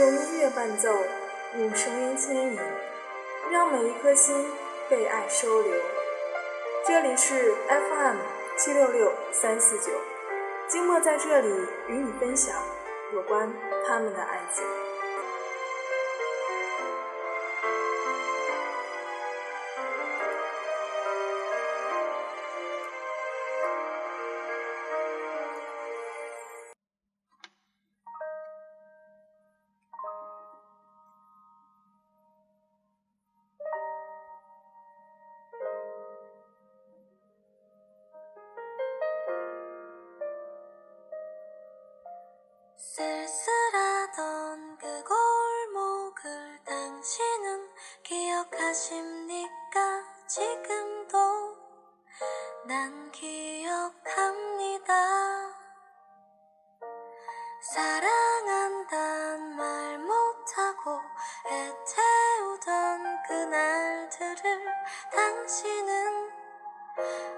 用音乐伴奏，用声音牵引，让每一颗心被爱收留。这里是 FM 七六六三四九，静默在这里与你分享有关他们的爱情。하십니까 지금도 난 기억합니다 사랑한단 말 못하고 애태우던 그날들을 당신은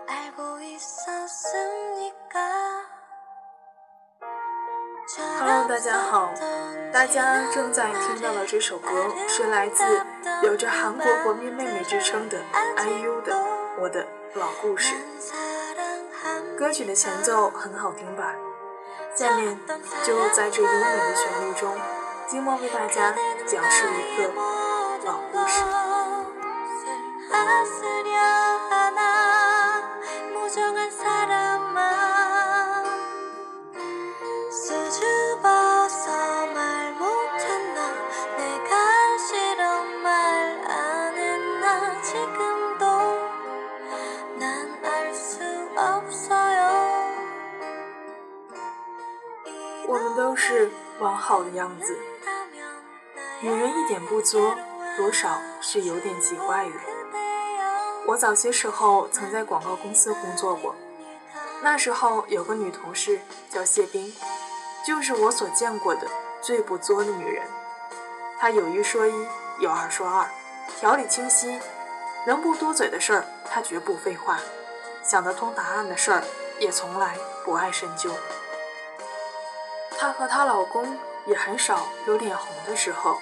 알고 있었습니까 Hello，大家好，大家正在听到的这首歌是来自 有着韩国国民妹妹之称的 IU 的《我的老故事》。歌曲的前奏很好听吧？下面就在这优美的旋律中，金默为大家讲述一个老故事。完好的样子，女人一点不作，多少是有点奇怪的。我早些时候曾在广告公司工作过，那时候有个女同事叫谢冰，就是我所见过的最不作的女人。她有一说一，有二说二，条理清晰，能不多嘴的事儿她绝不废话，想得通答案的事儿也从来不爱深究。她和她老公也很少有脸红的时候。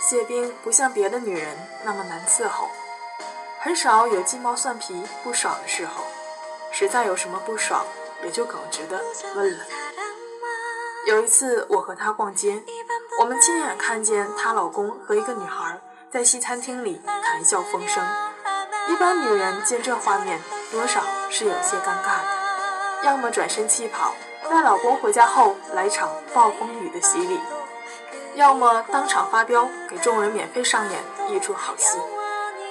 谢冰不像别的女人那么难伺候。很少有鸡毛蒜皮不爽的时候，实在有什么不爽，也就耿直的问了。有一次我和她逛街，我们亲眼看见她老公和一个女孩在西餐厅里谈笑风生。一般女人见这画面，多少是有些尴尬的，要么转身气跑，带老公回家后来场暴风雨的洗礼，要么当场发飙，给众人免费上演一出好戏。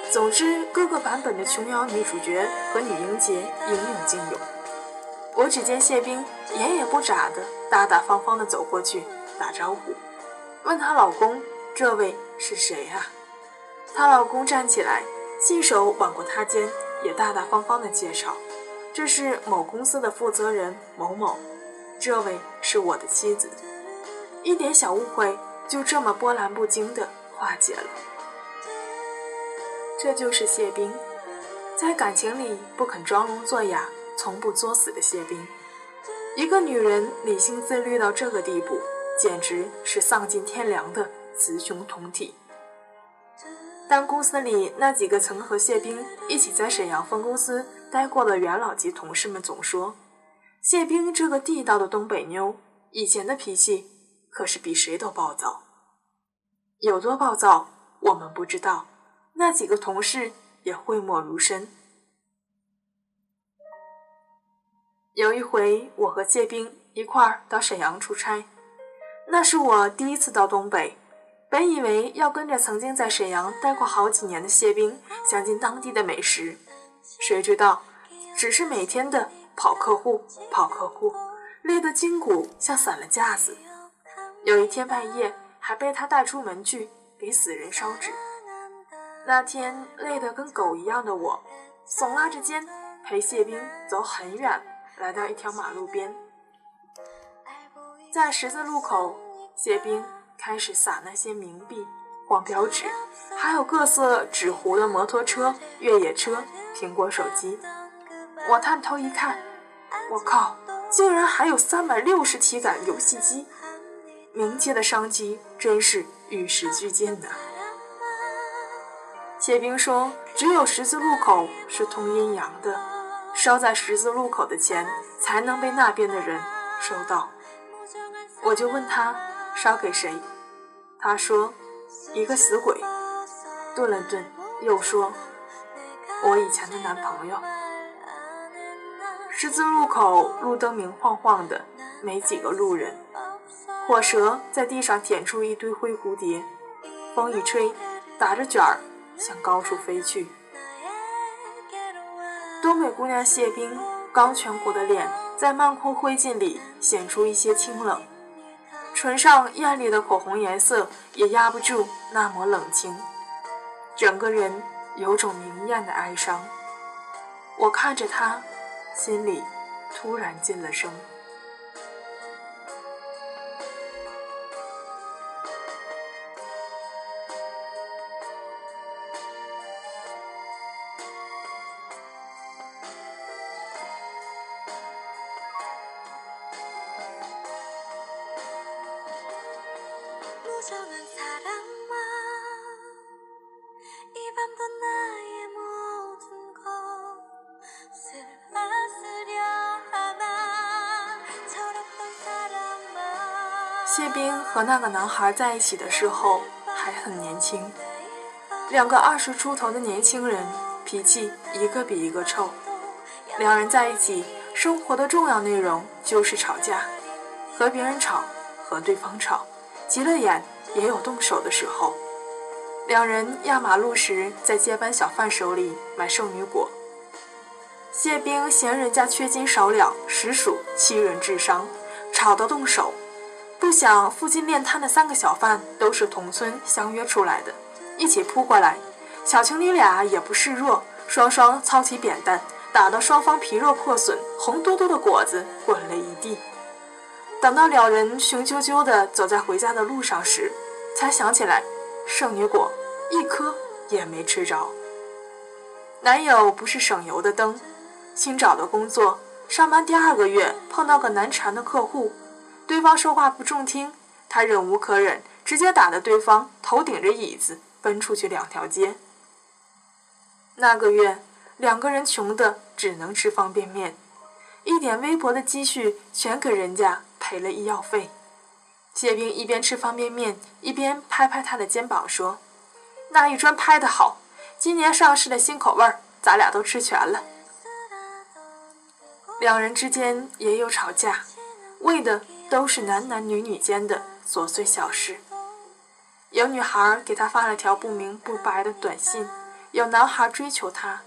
总之，各个版本的琼瑶女主角和女英杰应有尽有。我只见谢冰眼也不眨的，大大方方的走过去打招呼，问她老公：“这位是谁啊？”她老公站起来，信手挽过她肩，也大大方方的介绍：“这是某公司的负责人某某，这位是我的妻子。”一点小误会就这么波澜不惊的化解了。这就是谢冰，在感情里不肯装聋作哑、从不作死的谢冰。一个女人理性自律到这个地步，简直是丧尽天良的雌雄同体。当公司里那几个曾和谢冰一起在沈阳分公司待过的元老级同事们总说，谢冰这个地道的东北妞，以前的脾气可是比谁都暴躁。有多暴躁，我们不知道。那几个同事也讳莫如深。有一回，我和谢冰一块儿到沈阳出差，那是我第一次到东北。本以为要跟着曾经在沈阳待过好几年的谢冰享尽当地的美食，谁知道只是每天的跑客户、跑客户，累得筋骨像散了架子。有一天半夜，还被他带出门去给死人烧纸。那天累得跟狗一样的我，耸拉着肩陪谢冰走很远，来到一条马路边，在十字路口，谢冰开始撒那些冥币、黄标纸，还有各色纸糊的摩托车、越野车、苹果手机。我探头一看，我靠，竟然还有三百六十体感游戏机！冥界的商机真是与时俱进呐。谢兵说：“只有十字路口是通阴阳的，烧在十字路口的钱才能被那边的人收到。”我就问他烧给谁，他说：“一个死鬼。”顿了顿，又说：“我以前的男朋友。”十字路口路灯明晃晃的，没几个路人。火蛇在地上舔出一堆灰蝴蝶，风一吹，打着卷儿向高处飞去。东北姑娘谢冰刚颧骨的脸在漫空灰烬里显出一些清冷，唇上艳丽的口红颜色也压不住那抹冷清，整个人有种明艳的哀伤。我看着她，心里突然进了声。和那个男孩在一起的时候还很年轻，两个二十出头的年轻人，脾气一个比一个臭。两人在一起生活的重要内容就是吵架，和别人吵，和对方吵，急了眼也有动手的时候。两人压马路时，在街班小贩手里买圣女果。谢冰嫌人家缺斤少两，实属欺人智商，吵得动手。不想附近练摊的三个小贩都是同村相约出来的，一起扑过来。小情侣俩也不示弱，双双操起扁担，打得双方皮肉破损，红嘟嘟的果子滚了一地。等到两人雄赳赳地走在回家的路上时，才想起来圣女果一颗也没吃着。男友不是省油的灯，新找的工作，上班第二个月碰到个难缠的客户。对方说话不中听，他忍无可忍，直接打得对方头顶着椅子奔出去两条街。那个月，两个人穷的只能吃方便面，一点微薄的积蓄全给人家赔了医药费。谢冰一边吃方便面，一边拍拍他的肩膀说：“那一砖拍得好，今年上市的新口味儿，咱俩都吃全了。”两人之间也有吵架，为的。都是男男女女间的琐碎小事。有女孩给他发了条不明不白的短信，有男孩追求她，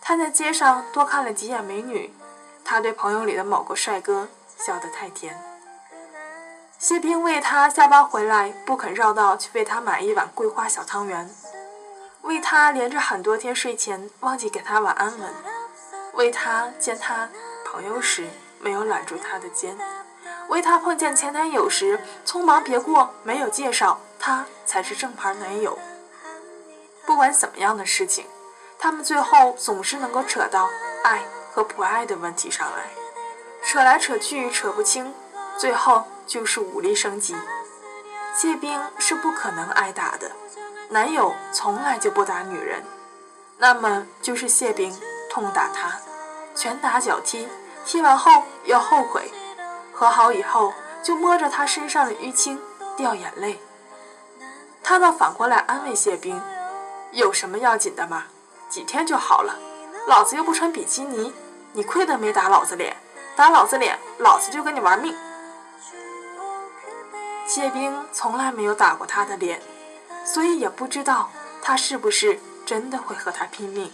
他在街上多看了几眼美女，他对朋友里的某个帅哥笑得太甜。谢冰为他下班回来不肯绕道去为他买一碗桂花小汤圆，为他连着很多天睡前忘记给他晚安吻，为他见他朋友时没有揽住他的肩。为他碰见前男友时匆忙别过，没有介绍他才是正牌男友。不管怎么样的事情，他们最后总是能够扯到爱和不爱的问题上来，扯来扯去扯不清，最后就是武力升级。谢冰是不可能挨打的，男友从来就不打女人，那么就是谢冰痛打他，拳打脚踢，踢完后要后悔。和好以后，就摸着他身上的淤青掉眼泪。他倒反过来安慰谢冰：“有什么要紧的吗？几天就好了。老子又不穿比基尼，你亏得没打老子脸？打老子脸，老子就跟你玩命。”谢冰从来没有打过他的脸，所以也不知道他是不是真的会和他拼命。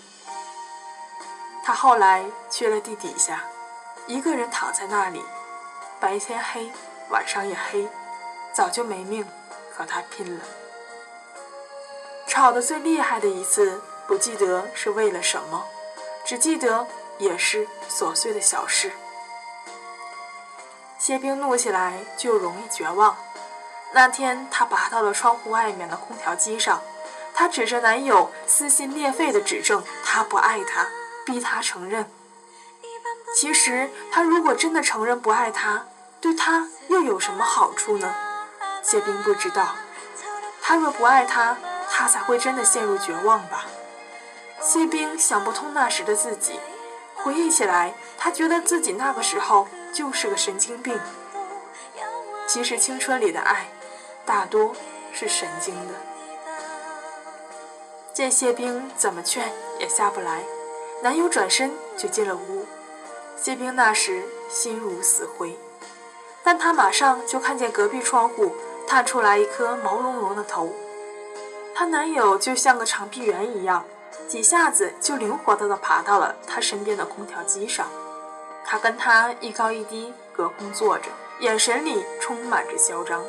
他后来去了地底下，一个人躺在那里。白天黑，晚上也黑，早就没命和他拼了。吵得最厉害的一次，不记得是为了什么，只记得也是琐碎的小事。谢冰怒起来就容易绝望。那天他拔到了窗户外面的空调机上，他指着男友撕心裂肺的指证他不爱他，逼他承认。其实他如果真的承认不爱他，对他又有什么好处呢？谢冰不知道，他若不爱他，他才会真的陷入绝望吧。谢冰想不通那时的自己，回忆起来，他觉得自己那个时候就是个神经病。其实青春里的爱，大多是神经的。见谢冰怎么劝也下不来，男友转身就进了屋。谢冰那时心如死灰，但她马上就看见隔壁窗户探出来一颗毛茸茸的头。她男友就像个长臂猿一样，几下子就灵活地爬到了她身边的空调机上。他跟她一高一低隔空坐着，眼神里充满着嚣张。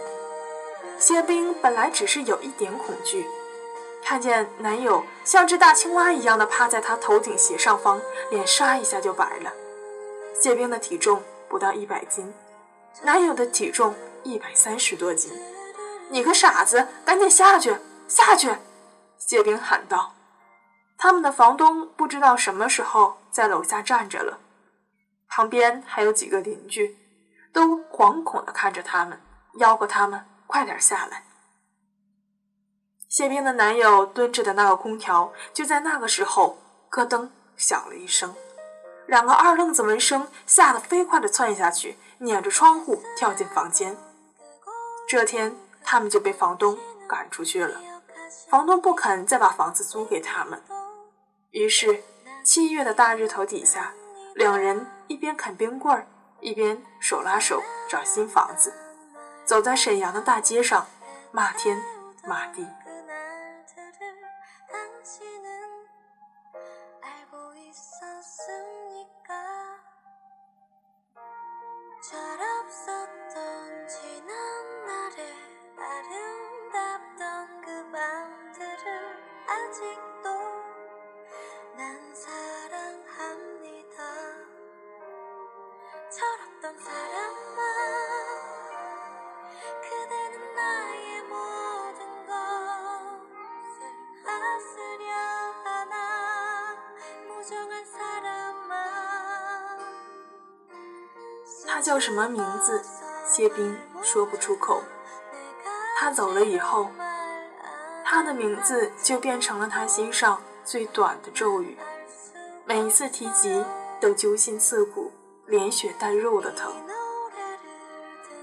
谢冰本来只是有一点恐惧。看见男友像只大青蛙一样的趴在她头顶斜上方，脸唰一下就白了。谢冰的体重不到一百斤，男友的体重一百三十多斤。你个傻子，赶紧下去，下去！谢冰喊道。他们的房东不知道什么时候在楼下站着了，旁边还有几个邻居，都惶恐地看着他们，吆喝他们快点下来。谢冰的男友蹲着的那个空调，就在那个时候咯噔响了一声，两个二愣子闻声吓得飞快地窜下去，撵着窗户跳进房间。这天他们就被房东赶出去了，房东不肯再把房子租给他们。于是七月的大日头底下，两人一边啃冰棍儿，一边手拉手找新房子，走在沈阳的大街上，骂天骂地。叫什么名字？谢冰说不出口。他走了以后，他的名字就变成了他心上最短的咒语。每一次提及，都揪心刺骨、连血带肉的疼。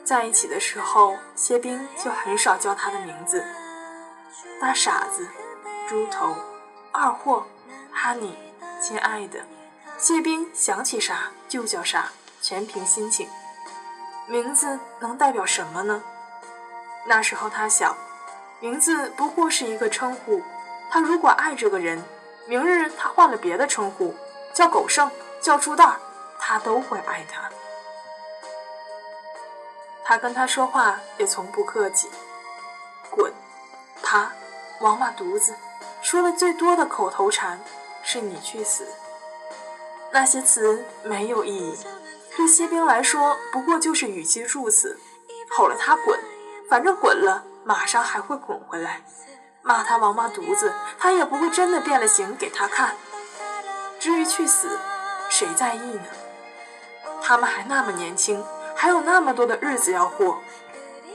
在一起的时候，谢冰就很少叫他的名字，大傻子、猪头、二货、哈尼、亲爱的。谢冰想起啥就叫啥。全凭心情，名字能代表什么呢？那时候他想，名字不过是一个称呼。他如果爱这个人，明日他换了别的称呼，叫狗剩，叫猪蛋儿，他都会爱他。他跟他说话也从不客气，滚，他，王八犊子，说的最多的口头禅是你去死。那些词没有意义。对锡兵来说，不过就是语气助词，吼了他滚，反正滚了，马上还会滚回来；骂他王八犊子，他也不会真的变了形给他看。至于去死，谁在意呢？他们还那么年轻，还有那么多的日子要过，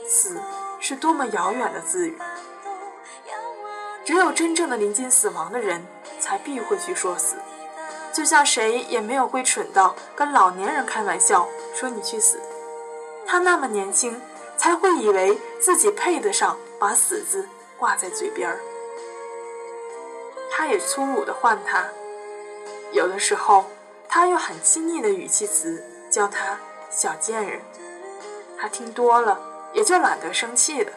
死是多么遥远的字语。只有真正的临近死亡的人，才避讳去说死。就像谁也没有会蠢到跟老年人开玩笑说你去死，他那么年轻，才会以为自己配得上把死字挂在嘴边儿。他也粗鲁的唤他，有的时候他用很亲昵的语气词叫他小贱人，他听多了也就懒得生气了，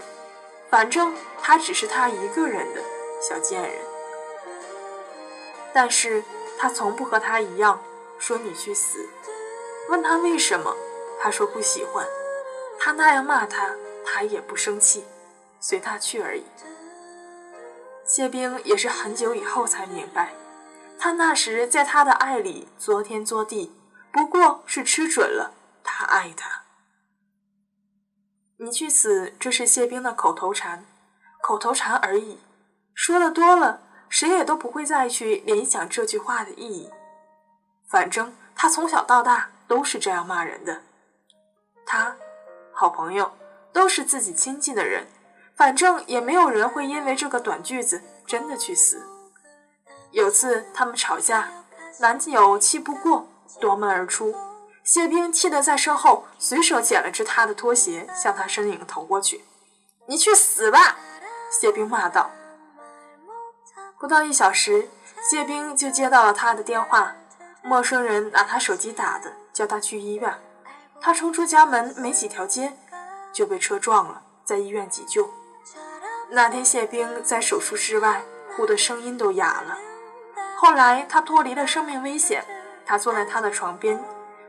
反正他只是他一个人的小贱人。但是。他从不和他一样说你去死，问他为什么，他说不喜欢。他那样骂他，他也不生气，随他去而已。谢冰也是很久以后才明白，他那时在他的爱里作天作地，不过是吃准了他爱他。你去死，这是谢冰的口头禅，口头禅而已，说的多了。谁也都不会再去联想这句话的意义。反正他从小到大都是这样骂人的。他，好朋友，都是自己亲近的人，反正也没有人会因为这个短句子真的去死。有次他们吵架，男友气不过，夺门而出，谢冰气得在身后随手捡了只他的拖鞋，向他身影投过去。“你去死吧！”谢冰骂道。不到一小时，谢冰就接到了他的电话，陌生人拿他手机打的，叫他去医院。他冲出家门没几条街，就被车撞了，在医院急救。那天谢冰在手术室外，哭的声音都哑了。后来他脱离了生命危险，他坐在他的床边，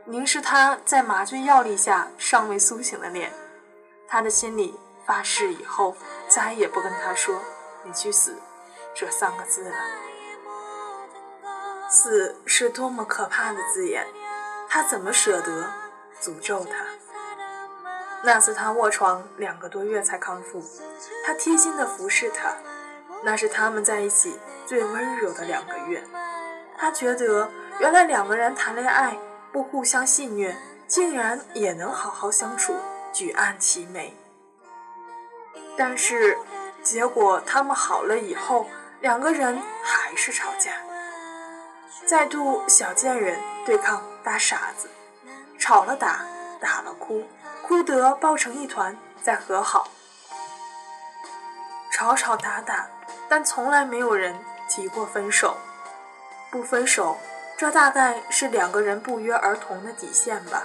凝视他在麻醉药力下尚未苏醒的脸。他的心里发誓以后再也不跟他说“你去死”这三个字了。死是多么可怕的字眼，他怎么舍得？诅咒他。那次他卧床两个多月才康复，他贴心的服侍他，那是他们在一起最温柔的两个月。他觉得原来两个人谈恋爱不互相戏谑，竟然也能好好相处，举案齐眉。但是结果他们好了以后，两个人还是吵架，再度小贱人对抗大傻子。吵了打，打了哭，哭得抱成一团，再和好。吵吵打打，但从来没有人提过分手。不分手，这大概是两个人不约而同的底线吧。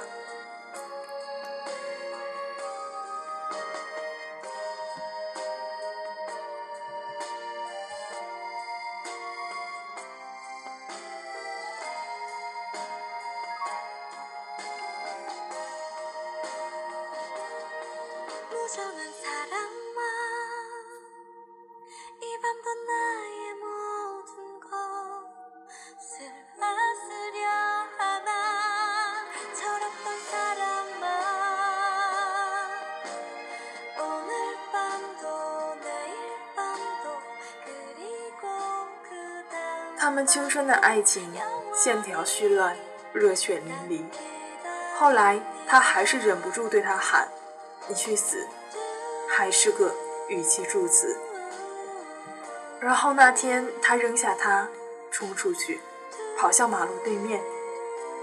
他们青春的爱情线条絮乱，热血淋漓。后来他还是忍不住对他喊：“你去死！”还是个语气助词。然后那天他扔下他，冲出去，跑向马路对面，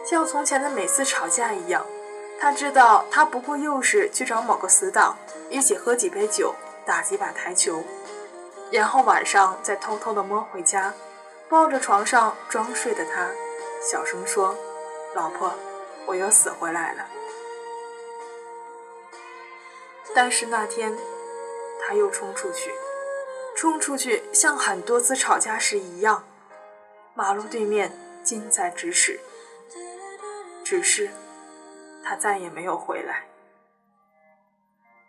像从前的每次吵架一样。他知道他不过又是去找某个死党，一起喝几杯酒，打几把台球，然后晚上再偷偷的摸回家。抱着床上装睡的他，小声说：“老婆，我又死回来了。”但是那天，他又冲出去，冲出去像很多次吵架时一样，马路对面近在咫尺。只是，他再也没有回来。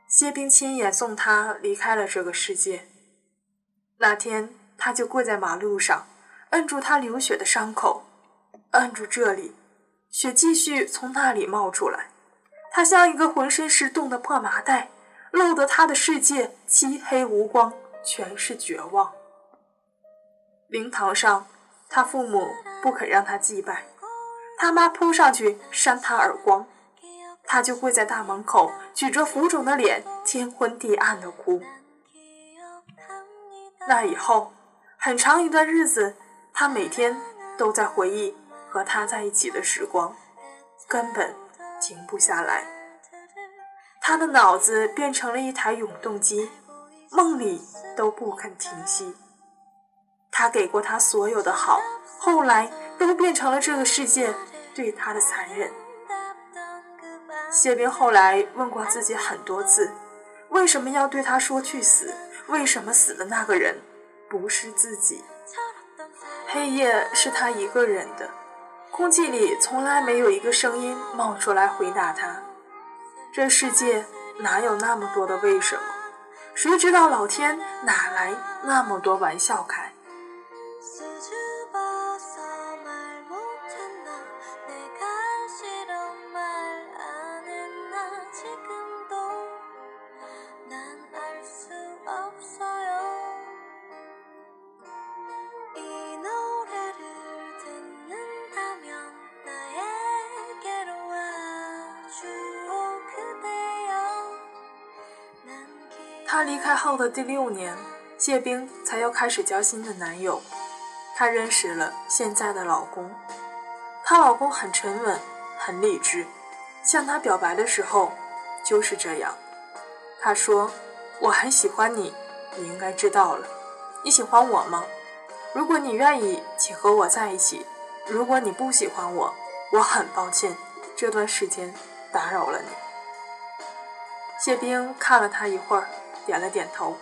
谢冰亲眼送他离开了这个世界。那天，他就跪在马路上。摁住他流血的伤口，摁住这里，血继续从那里冒出来。他像一个浑身是洞的破麻袋，露得他的世界漆黑无光，全是绝望。灵堂上，他父母不肯让他祭拜，他妈扑上去扇他耳光，他就跪在大门口，举着浮肿的脸，天昏地暗的哭。那以后，很长一段日子。他每天都在回忆和他在一起的时光，根本停不下来。他的脑子变成了一台永动机，梦里都不肯停息。他给过他所有的好，后来都变成了这个世界对他的残忍。谢冰后来问过自己很多次，为什么要对他说去死？为什么死的那个人不是自己？黑夜是他一个人的，空气里从来没有一个声音冒出来回答他。这世界哪有那么多的为什么？谁知道老天哪来那么多玩笑开？后的第六年，谢冰才又开始交新的男友。她认识了现在的老公，她老公很沉稳，很理智。向她表白的时候就是这样。他说：“我很喜欢你，你应该知道了。你喜欢我吗？如果你愿意，请和我在一起。如果你不喜欢我，我很抱歉，这段时间打扰了你。”谢冰看了他一会儿，点了点头。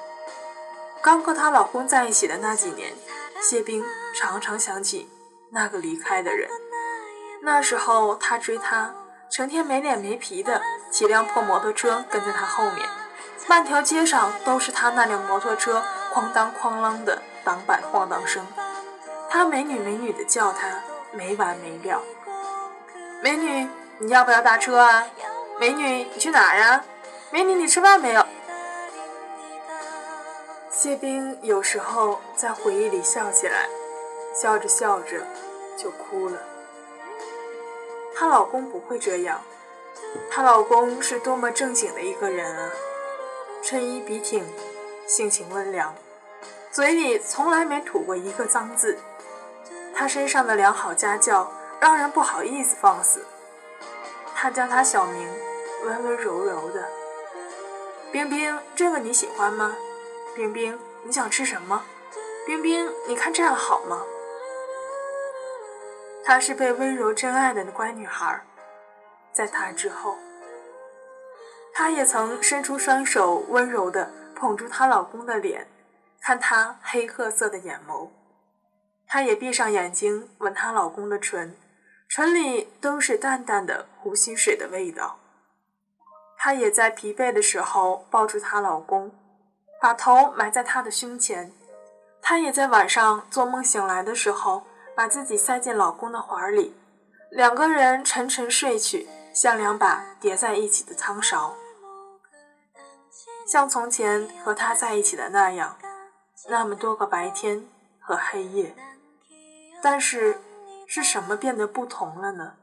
刚和她老公在一起的那几年，谢冰常常想起那个离开的人。那时候他追她，成天没脸没皮的骑辆破摩托车跟在她后面，半条街上都是他那辆摩托车哐当哐啷的挡板晃荡声。他美女美女的叫她，没完没了。美女，你要不要打车啊？美女，你去哪儿呀？美女，你吃饭没有？谢冰有时候在回忆里笑起来，笑着笑着就哭了。她老公不会这样，她老公是多么正经的一个人啊！衬衣笔挺，性情温良，嘴里从来没吐过一个脏字。他身上的良好家教让人不好意思放肆。他叫他小名，温温柔柔的。冰冰，这个你喜欢吗？冰冰，你想吃什么？冰冰，你看这样好吗？她是被温柔真爱的乖女孩，在她之后，她也曾伸出双手，温柔地捧住她老公的脸，看他黑褐色的眼眸。她也闭上眼睛，吻她老公的唇，唇里都是淡淡的湖心水的味道。她也在疲惫的时候抱住她老公，把头埋在他的胸前。她也在晚上做梦醒来的时候，把自己塞进老公的怀里，两个人沉沉睡去，像两把叠在一起的汤勺，像从前和他在一起的那样，那么多个白天和黑夜。但是，是什么变得不同了呢？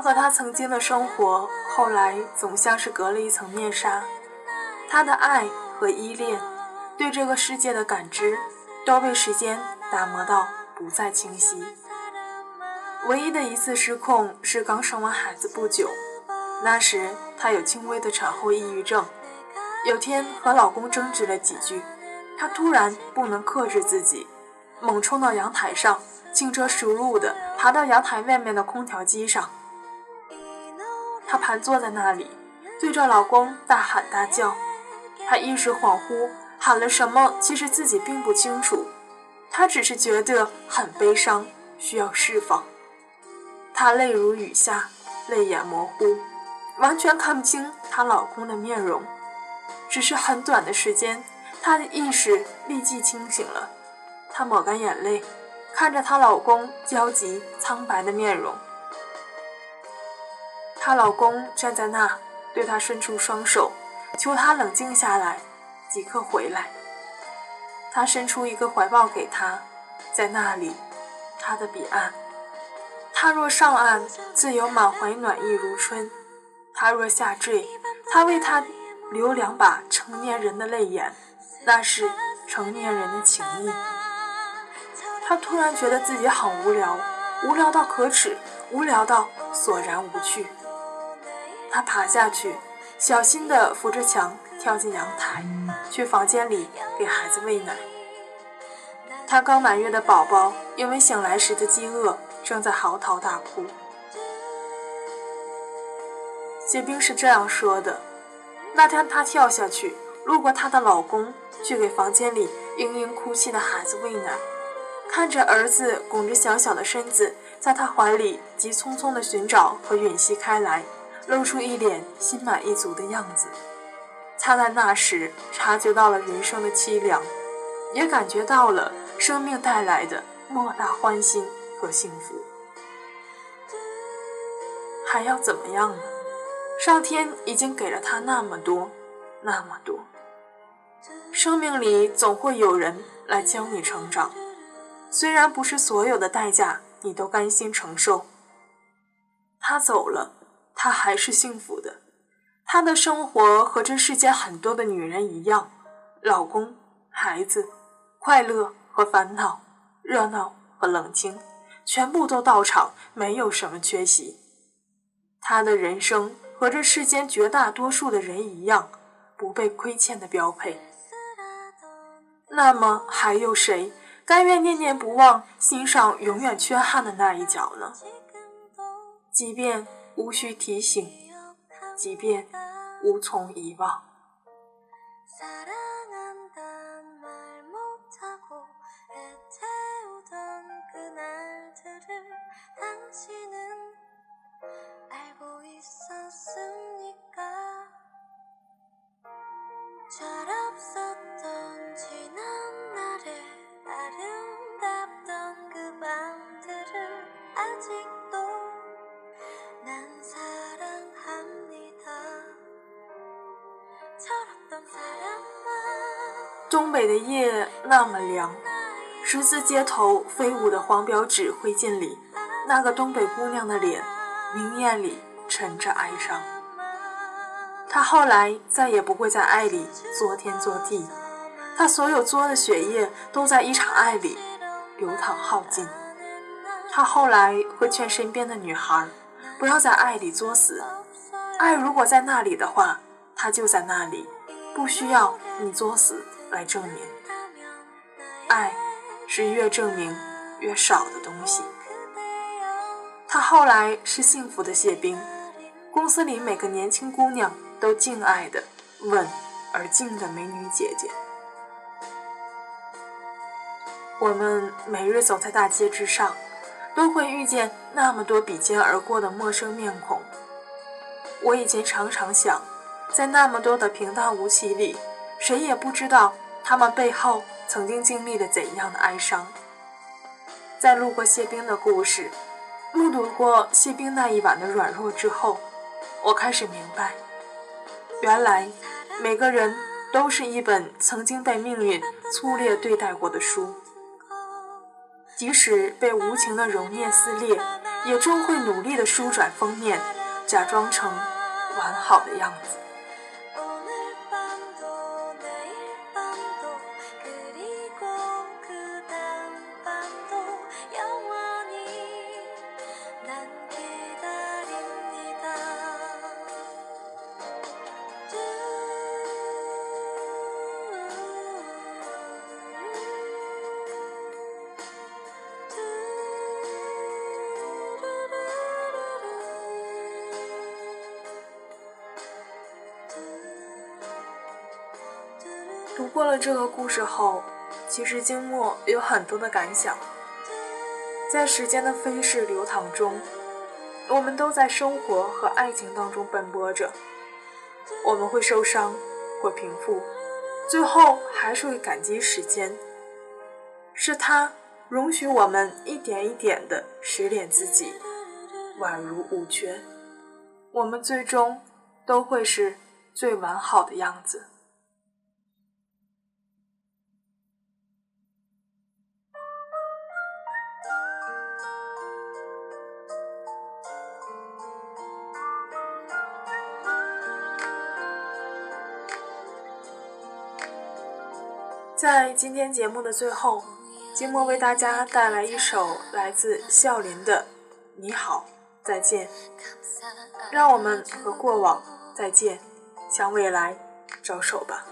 和他曾经的生活，后来总像是隔了一层面纱。他的爱和依恋，对这个世界的感知，都被时间打磨到不再清晰。唯一的一次失控是刚生完孩子不久，那时她有轻微的产后抑郁症。有天和老公争执了几句，她突然不能克制自己，猛冲到阳台上，轻车熟路地爬到阳台外面的空调机上。她盘坐在那里，对着老公大喊大叫。她一时恍惚，喊了什么，其实自己并不清楚。她只是觉得很悲伤，需要释放。她泪如雨下，泪眼模糊，完全看不清她老公的面容。只是很短的时间，她的意识立即清醒了。她抹干眼泪，看着她老公焦急苍白的面容。她老公站在那，对她伸出双手，求她冷静下来，即刻回来。他伸出一个怀抱给她，在那里，他的彼岸。他若上岸，自有满怀暖意如春；他若下坠，他为她留两把成年人的泪眼，那是成年人的情谊。他突然觉得自己很无聊，无聊到可耻，无聊到索然无趣。他爬下去，小心地扶着墙跳进阳台，去房间里给孩子喂奶。他刚满月的宝宝因为醒来时的饥饿，正在嚎啕大哭。谢冰是这样说的：那天她跳下去，路过她的老公，去给房间里嘤嘤哭泣的孩子喂奶，看着儿子拱着小小的身子在他怀里急匆匆地寻找和吮吸开来。露出一脸心满意足的样子，他在那时察觉到了人生的凄凉，也感觉到了生命带来的莫大欢欣和幸福。还要怎么样呢？上天已经给了他那么多，那么多。生命里总会有人来教你成长，虽然不是所有的代价你都甘心承受。他走了，他还是幸福的。他的生活和这世间很多的女人一样，老公、孩子、快乐和烦恼、热闹和冷清，全部都到场，没有什么缺席。他的人生和这世间绝大多数的人一样，不被亏欠的标配。那么还有谁甘愿念念不忘，心上永远缺憾的那一角呢？即便无需提醒，即便无从遗忘。东北的夜那么凉，十字街头飞舞的黄表纸灰烬里，那个东北姑娘的脸，明艳里沉着哀伤。她后来再也不会在爱里作天作地，她所有作的血液都在一场爱里流淌耗尽。她后来会劝身边的女孩，不要在爱里作死，爱如果在那里的话，它就在那里，不需要你作死。来证明，爱是越证明越少的东西。他后来是幸福的谢冰，公司里每个年轻姑娘都敬爱的稳而静的美女姐姐。我们每日走在大街之上，都会遇见那么多比肩而过的陌生面孔。我以前常常想，在那么多的平淡无奇里。谁也不知道他们背后曾经经历了怎样的哀伤。在路过谢冰的故事，目睹过谢冰那一晚的软弱之后，我开始明白，原来每个人都是一本曾经被命运粗劣对待过的书，即使被无情的揉捏撕裂，也终会努力的舒转封面，假装成完好的样子。这个故事后，其实金墨有很多的感想。在时间的飞逝流淌中，我们都在生活和爱情当中奔波着。我们会受伤，或平复，最后还是会感激时间。是他容许我们一点一点的拾敛自己，宛如无缺。我们最终都会是最完好的样子。在今天节目的最后静默为大家带来一首来自笑林的你好再见。让我们和过往再见向未来招手吧。